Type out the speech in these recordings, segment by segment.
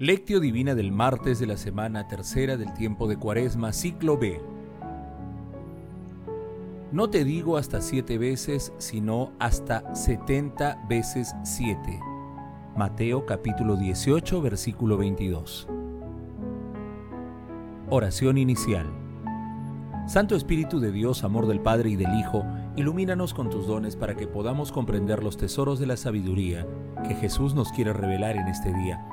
Lectio Divina del martes de la semana tercera del tiempo de Cuaresma, ciclo B. No te digo hasta siete veces, sino hasta setenta veces siete. Mateo capítulo 18, versículo 22. Oración inicial. Santo Espíritu de Dios, amor del Padre y del Hijo, ilumínanos con tus dones para que podamos comprender los tesoros de la sabiduría que Jesús nos quiere revelar en este día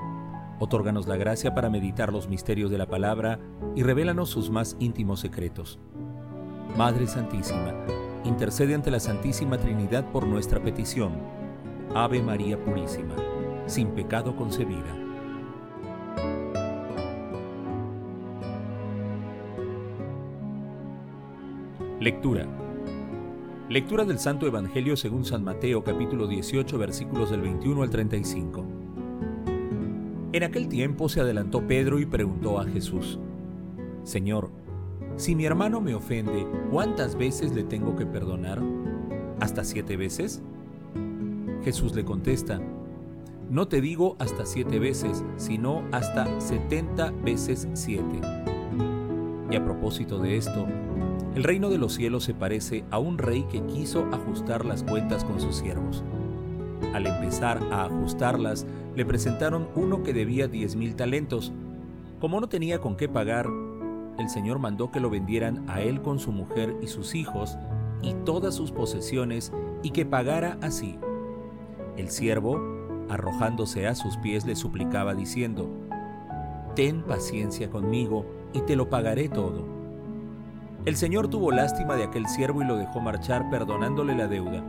Otórganos la gracia para meditar los misterios de la palabra y revélanos sus más íntimos secretos. Madre Santísima, intercede ante la Santísima Trinidad por nuestra petición. Ave María Purísima, sin pecado concebida. Lectura. Lectura del Santo Evangelio según San Mateo capítulo 18 versículos del 21 al 35. En aquel tiempo se adelantó Pedro y preguntó a Jesús, Señor, si mi hermano me ofende, ¿cuántas veces le tengo que perdonar? ¿Hasta siete veces? Jesús le contesta, no te digo hasta siete veces, sino hasta setenta veces siete. Y a propósito de esto, el reino de los cielos se parece a un rey que quiso ajustar las cuentas con sus siervos. Al empezar a ajustarlas, le presentaron uno que debía diez mil talentos. Como no tenía con qué pagar, el Señor mandó que lo vendieran a él con su mujer y sus hijos y todas sus posesiones y que pagara así. El siervo, arrojándose a sus pies, le suplicaba diciendo, Ten paciencia conmigo y te lo pagaré todo. El Señor tuvo lástima de aquel siervo y lo dejó marchar perdonándole la deuda.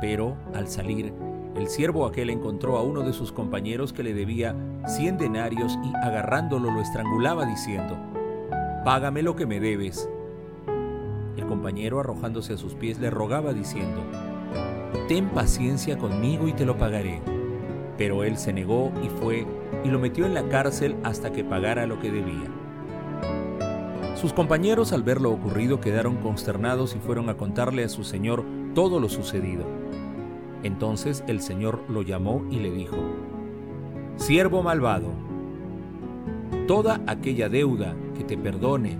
Pero, al salir, el siervo aquel encontró a uno de sus compañeros que le debía cien denarios y agarrándolo lo estrangulaba diciendo, Págame lo que me debes. El compañero arrojándose a sus pies le rogaba diciendo, Ten paciencia conmigo y te lo pagaré. Pero él se negó y fue y lo metió en la cárcel hasta que pagara lo que debía. Sus compañeros al ver lo ocurrido quedaron consternados y fueron a contarle a su señor todo lo sucedido. Entonces el Señor lo llamó y le dijo, Siervo malvado, toda aquella deuda que te perdone,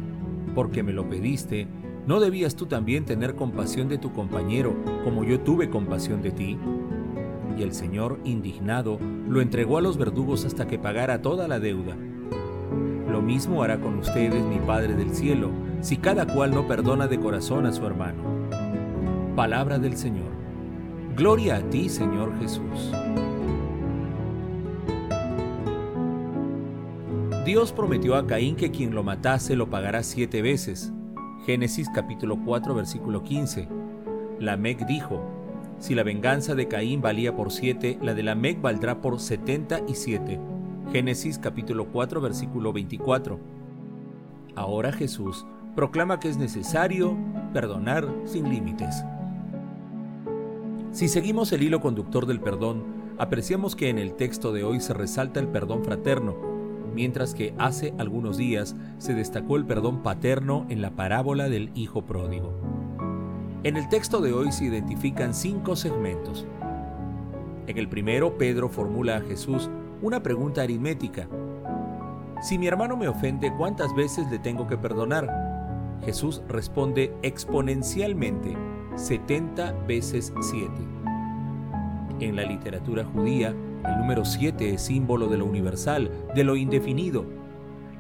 porque me lo pediste, ¿no debías tú también tener compasión de tu compañero como yo tuve compasión de ti? Y el Señor, indignado, lo entregó a los verdugos hasta que pagara toda la deuda. Lo mismo hará con ustedes mi Padre del cielo, si cada cual no perdona de corazón a su hermano. Palabra del Señor. Gloria a ti, Señor Jesús. Dios prometió a Caín que quien lo matase lo pagará siete veces. Génesis capítulo 4 versículo 15. Lamec dijo, si la venganza de Caín valía por siete, la de Lamec valdrá por setenta y siete. Génesis capítulo 4 versículo 24. Ahora Jesús proclama que es necesario perdonar sin límites. Si seguimos el hilo conductor del perdón, apreciamos que en el texto de hoy se resalta el perdón fraterno, mientras que hace algunos días se destacó el perdón paterno en la parábola del Hijo Pródigo. En el texto de hoy se identifican cinco segmentos. En el primero, Pedro formula a Jesús una pregunta aritmética. Si mi hermano me ofende, ¿cuántas veces le tengo que perdonar? Jesús responde exponencialmente 70 veces 7. En la literatura judía, el número 7 es símbolo de lo universal, de lo indefinido.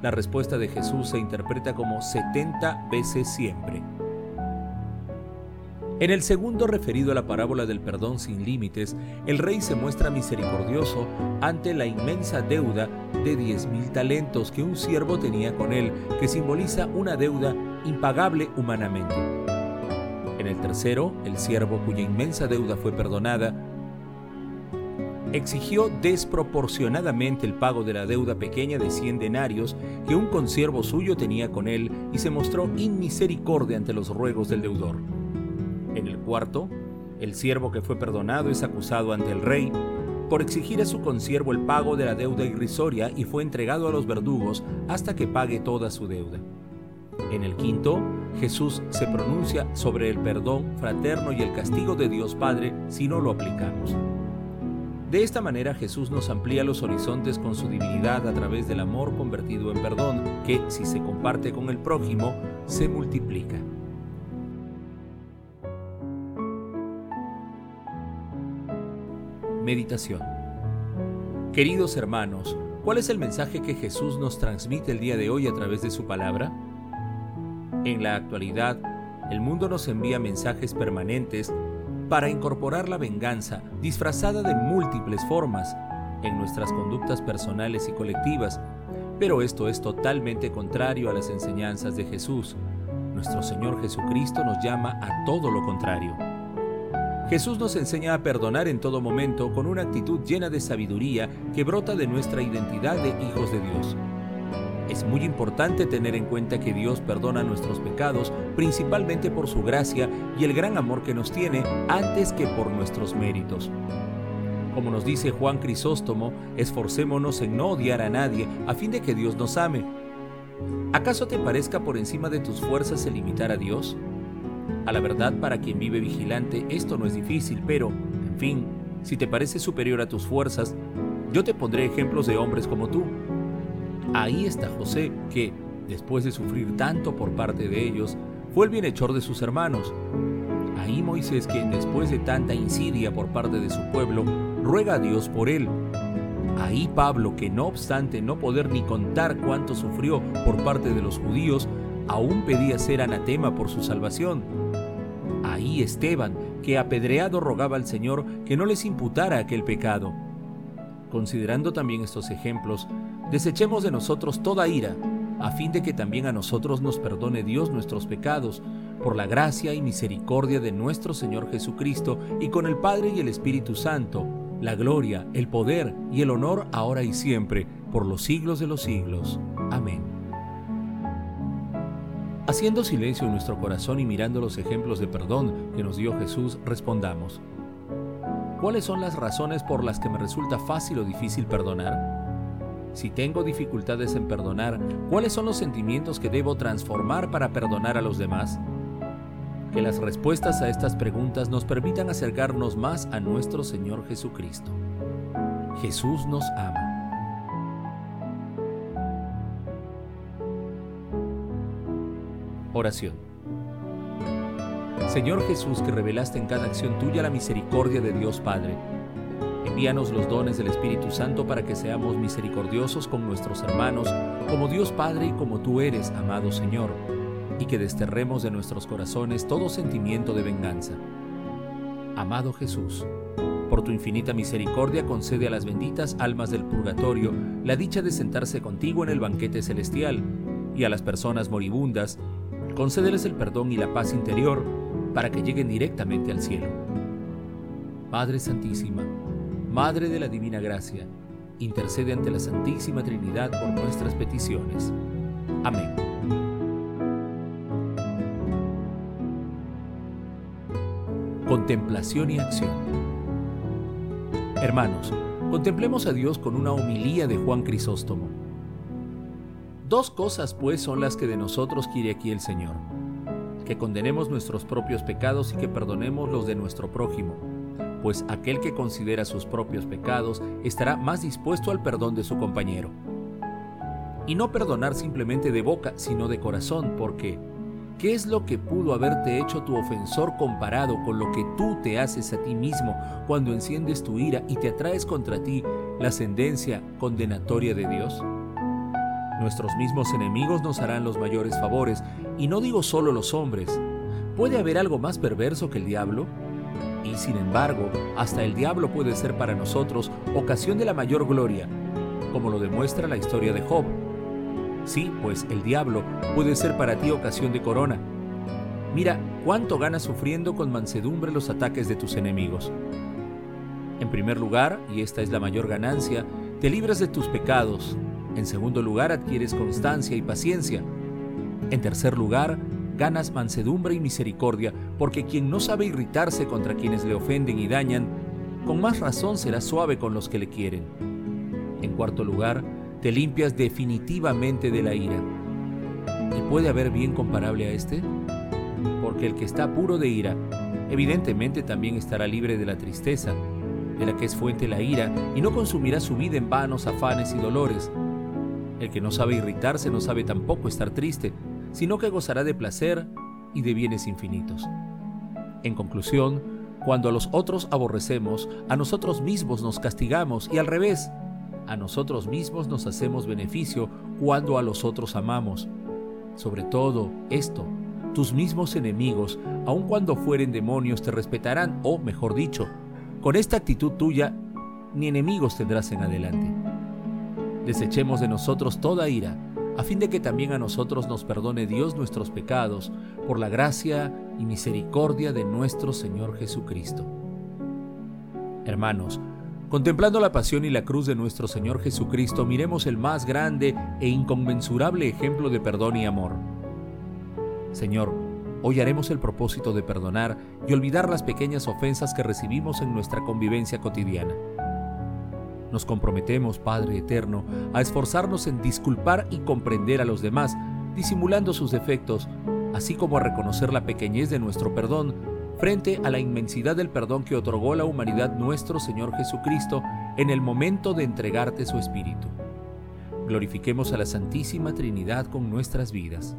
La respuesta de Jesús se interpreta como 70 veces siempre. En el segundo referido a la parábola del perdón sin límites, el rey se muestra misericordioso ante la inmensa deuda de 10.000 talentos que un siervo tenía con él, que simboliza una deuda impagable humanamente. En el tercero, el siervo cuya inmensa deuda fue perdonada, exigió desproporcionadamente el pago de la deuda pequeña de 100 denarios que un consiervo suyo tenía con él y se mostró inmisericordia ante los ruegos del deudor. En el cuarto, el siervo que fue perdonado es acusado ante el rey por exigir a su consiervo el pago de la deuda irrisoria y fue entregado a los verdugos hasta que pague toda su deuda. En el quinto, Jesús se pronuncia sobre el perdón fraterno y el castigo de Dios Padre si no lo aplicamos. De esta manera Jesús nos amplía los horizontes con su divinidad a través del amor convertido en perdón, que si se comparte con el prójimo, se multiplica. Meditación Queridos hermanos, ¿cuál es el mensaje que Jesús nos transmite el día de hoy a través de su palabra? En la actualidad, el mundo nos envía mensajes permanentes para incorporar la venganza disfrazada de múltiples formas en nuestras conductas personales y colectivas, pero esto es totalmente contrario a las enseñanzas de Jesús. Nuestro Señor Jesucristo nos llama a todo lo contrario. Jesús nos enseña a perdonar en todo momento con una actitud llena de sabiduría que brota de nuestra identidad de hijos de Dios. Es muy importante tener en cuenta que Dios perdona nuestros pecados principalmente por su gracia y el gran amor que nos tiene antes que por nuestros méritos. Como nos dice Juan Crisóstomo, esforcémonos en no odiar a nadie a fin de que Dios nos ame. ¿Acaso te parezca por encima de tus fuerzas el imitar a Dios? A la verdad, para quien vive vigilante, esto no es difícil, pero, en fin, si te parece superior a tus fuerzas, yo te pondré ejemplos de hombres como tú, Ahí está José, que, después de sufrir tanto por parte de ellos, fue el bienhechor de sus hermanos. Ahí Moisés, que después de tanta insidia por parte de su pueblo, ruega a Dios por él. Ahí Pablo, que no obstante no poder ni contar cuánto sufrió por parte de los judíos, aún pedía ser anatema por su salvación. Ahí Esteban, que apedreado rogaba al Señor que no les imputara aquel pecado. Considerando también estos ejemplos, Desechemos de nosotros toda ira, a fin de que también a nosotros nos perdone Dios nuestros pecados, por la gracia y misericordia de nuestro Señor Jesucristo, y con el Padre y el Espíritu Santo, la gloria, el poder y el honor ahora y siempre, por los siglos de los siglos. Amén. Haciendo silencio en nuestro corazón y mirando los ejemplos de perdón que nos dio Jesús, respondamos. ¿Cuáles son las razones por las que me resulta fácil o difícil perdonar? Si tengo dificultades en perdonar, ¿cuáles son los sentimientos que debo transformar para perdonar a los demás? Que las respuestas a estas preguntas nos permitan acercarnos más a nuestro Señor Jesucristo. Jesús nos ama. Oración. Señor Jesús, que revelaste en cada acción tuya la misericordia de Dios Padre, Envíanos los dones del Espíritu Santo para que seamos misericordiosos con nuestros hermanos, como Dios Padre y como tú eres, amado Señor, y que desterremos de nuestros corazones todo sentimiento de venganza. Amado Jesús, por tu infinita misericordia concede a las benditas almas del purgatorio la dicha de sentarse contigo en el banquete celestial, y a las personas moribundas, concédeles el perdón y la paz interior para que lleguen directamente al cielo. Padre Santísima, Madre de la Divina Gracia, intercede ante la Santísima Trinidad por nuestras peticiones. Amén. Contemplación y acción. Hermanos, contemplemos a Dios con una homilía de Juan Crisóstomo. Dos cosas pues son las que de nosotros quiere aquí el Señor. Que condenemos nuestros propios pecados y que perdonemos los de nuestro prójimo pues aquel que considera sus propios pecados estará más dispuesto al perdón de su compañero. Y no perdonar simplemente de boca, sino de corazón, porque ¿qué es lo que pudo haberte hecho tu ofensor comparado con lo que tú te haces a ti mismo cuando enciendes tu ira y te atraes contra ti la ascendencia condenatoria de Dios? Nuestros mismos enemigos nos harán los mayores favores, y no digo solo los hombres. ¿Puede haber algo más perverso que el diablo? Y sin embargo, hasta el diablo puede ser para nosotros ocasión de la mayor gloria, como lo demuestra la historia de Job. Sí, pues el diablo puede ser para ti ocasión de corona. Mira cuánto ganas sufriendo con mansedumbre los ataques de tus enemigos. En primer lugar, y esta es la mayor ganancia, te libras de tus pecados. En segundo lugar, adquieres constancia y paciencia. En tercer lugar, ganas mansedumbre y misericordia, porque quien no sabe irritarse contra quienes le ofenden y dañan, con más razón será suave con los que le quieren. En cuarto lugar, te limpias definitivamente de la ira. ¿Y puede haber bien comparable a este? Porque el que está puro de ira, evidentemente también estará libre de la tristeza, de la que es fuente la ira, y no consumirá su vida en vanos afanes y dolores. El que no sabe irritarse no sabe tampoco estar triste, sino que gozará de placer y de bienes infinitos. En conclusión, cuando a los otros aborrecemos, a nosotros mismos nos castigamos y al revés, a nosotros mismos nos hacemos beneficio cuando a los otros amamos. Sobre todo esto, tus mismos enemigos, aun cuando fueren demonios, te respetarán, o mejor dicho, con esta actitud tuya, ni enemigos tendrás en adelante. Desechemos de nosotros toda ira, a fin de que también a nosotros nos perdone Dios nuestros pecados, por la gracia y misericordia de nuestro Señor Jesucristo. Hermanos, contemplando la pasión y la cruz de nuestro Señor Jesucristo, miremos el más grande e inconmensurable ejemplo de perdón y amor. Señor, hoy haremos el propósito de perdonar y olvidar las pequeñas ofensas que recibimos en nuestra convivencia cotidiana. Nos comprometemos, Padre Eterno, a esforzarnos en disculpar y comprender a los demás, disimulando sus defectos, así como a reconocer la pequeñez de nuestro perdón frente a la inmensidad del perdón que otorgó la humanidad nuestro Señor Jesucristo en el momento de entregarte su Espíritu. Glorifiquemos a la Santísima Trinidad con nuestras vidas.